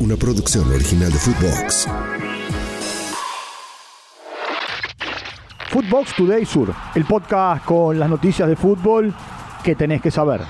una producción original de Footbox. Footbox Today Sur, el podcast con las noticias de fútbol que tenés que saber.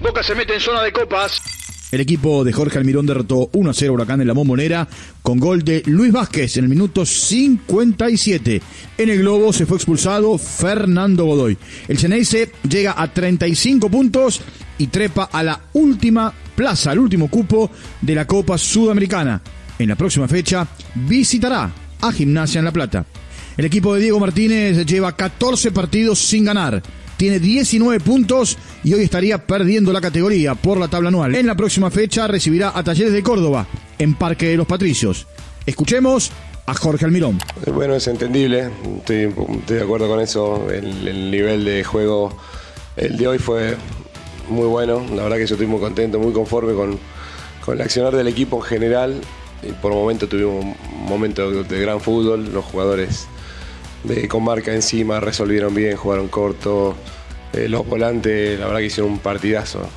Boca se mete en zona de copas. El equipo de Jorge Almirón derrotó 1 a 0 Huracán en la Momonera con gol de Luis Vázquez en el minuto 57. En el globo se fue expulsado Fernando Godoy. El Ceneice llega a 35 puntos y trepa a la última plaza, al último cupo de la Copa Sudamericana. En la próxima fecha visitará a Gimnasia en La Plata. El equipo de Diego Martínez lleva 14 partidos sin ganar tiene 19 puntos y hoy estaría perdiendo la categoría por la tabla anual. En la próxima fecha recibirá a Talleres de Córdoba en Parque de los Patricios. Escuchemos a Jorge Almirón. Bueno, es entendible, estoy, de acuerdo con eso. El, nivel de juego, el de hoy fue muy bueno. La verdad que yo estoy muy contento, muy conforme con, con el accionar del equipo en general. Y por momento tuvimos un momento de gran fútbol, los jugadores con marca encima, resolvieron bien, jugaron corto. Eh, los volantes, la verdad que hicieron un partidazo.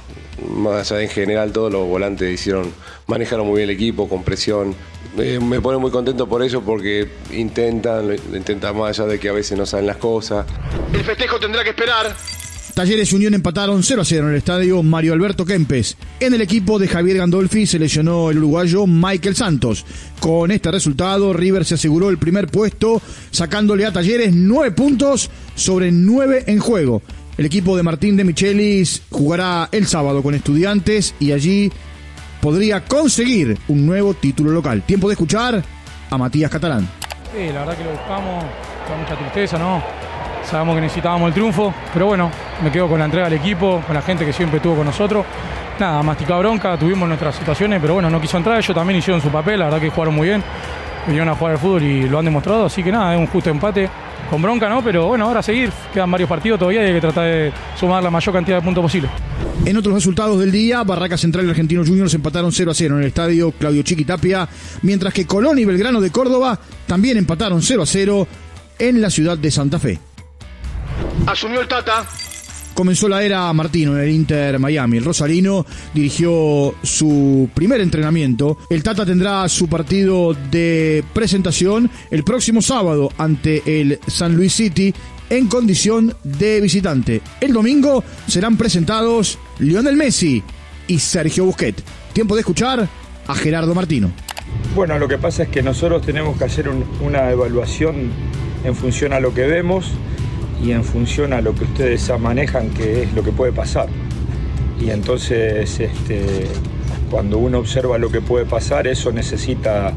Más allá en general, todos los volantes hicieron, manejaron muy bien el equipo, con presión. Eh, me pone muy contento por eso porque intentan, intentan más allá de que a veces no saben las cosas. El festejo tendrá que esperar. Talleres y Unión empataron 0 a 0 en el estadio Mario Alberto Kempes. En el equipo de Javier Gandolfi se lesionó el uruguayo Michael Santos. Con este resultado, River se aseguró el primer puesto, sacándole a Talleres 9 puntos sobre 9 en juego. El equipo de Martín de Michelis jugará el sábado con estudiantes y allí podría conseguir un nuevo título local. Tiempo de escuchar a Matías Catalán. Sí, la verdad que lo buscamos con mucha tristeza, ¿no? Sabemos que necesitábamos el triunfo, pero bueno, me quedo con la entrega del equipo, con la gente que siempre estuvo con nosotros. Nada, masticado bronca, tuvimos nuestras situaciones, pero bueno, no quiso entrar, ellos también hicieron su papel, la verdad que jugaron muy bien, vinieron a jugar al fútbol y lo han demostrado, así que nada, es un justo empate, con bronca, ¿no? Pero bueno, ahora a seguir, quedan varios partidos todavía y hay que tratar de sumar la mayor cantidad de puntos posible. En otros resultados del día, Barraca Central y Argentinos Juniors empataron 0 a 0 en el estadio Claudio Chiquitapia, mientras que Colón y Belgrano de Córdoba también empataron 0 a 0 en la ciudad de Santa Fe. Asumió el Tata. Comenzó la era Martino en el Inter Miami. El Rosalino dirigió su primer entrenamiento. El Tata tendrá su partido de presentación el próximo sábado ante el San Luis City en condición de visitante. El domingo serán presentados Lionel Messi y Sergio Busquets. Tiempo de escuchar a Gerardo Martino. Bueno, lo que pasa es que nosotros tenemos que hacer una evaluación en función a lo que vemos y en función a lo que ustedes manejan, que es lo que puede pasar. Y entonces, este, cuando uno observa lo que puede pasar, eso necesita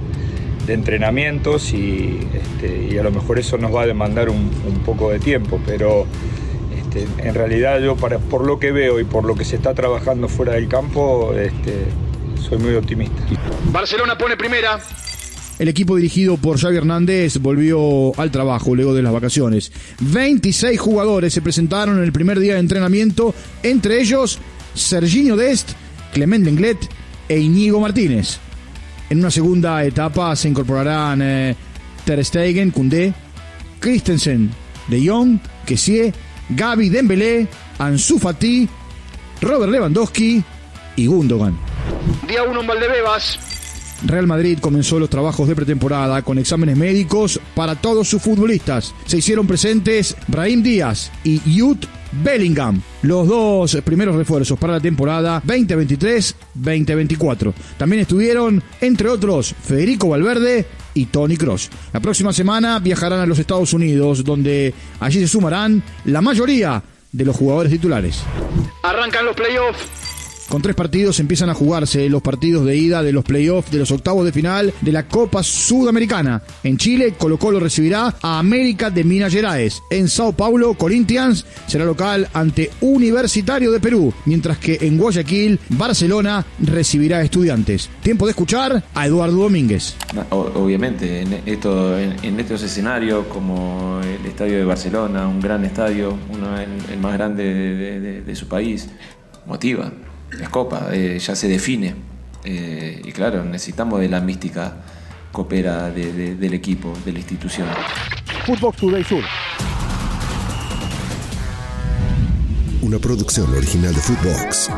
de entrenamientos y, este, a lo mejor eso nos va a demandar un, poco de tiempo, pero este, en realidad yo para, por lo que veo y por lo que se está trabajando fuera del campo, soy muy optimista. Barcelona pone primera, el equipo dirigido por Xavi Hernández volvió al trabajo luego de las vacaciones. 26 jugadores se presentaron en el primer día de entrenamiento, entre ellos Serginho Dest, Clement Lenglet e Iñigo Martínez. En una segunda etapa se incorporarán eh, Ter Stegen, Koundé, Christensen, De Jong, Kessie, Gaby Dembélé, Ansu Fati, Robert Lewandowski y Gundogan. Día 1 en Valdebebas. Real Madrid comenzó los trabajos de pretemporada con exámenes médicos para todos sus futbolistas. Se hicieron presentes Brahim Díaz y Jude Bellingham, los dos primeros refuerzos para la temporada 2023-2024. También estuvieron, entre otros, Federico Valverde y Tony Cross. La próxima semana viajarán a los Estados Unidos, donde allí se sumarán la mayoría de los jugadores titulares. Arrancan los playoffs. Con tres partidos empiezan a jugarse los partidos de ida de los playoffs de los octavos de final de la Copa Sudamericana. En Chile, Colo Colo recibirá a América de Minas Gerais. En Sao Paulo, Corinthians será local ante Universitario de Perú, mientras que en Guayaquil, Barcelona recibirá a Estudiantes. Tiempo de escuchar a Eduardo Domínguez. Obviamente, en, esto, en, estos escenarios como el estadio de Barcelona, un gran estadio, uno el, más grande de su país, motiva es Copa, eh, ya se define. Eh, y claro, necesitamos de la mística coopera del equipo, de la institución. Footbox Today Sur. Una producción original de Footbox.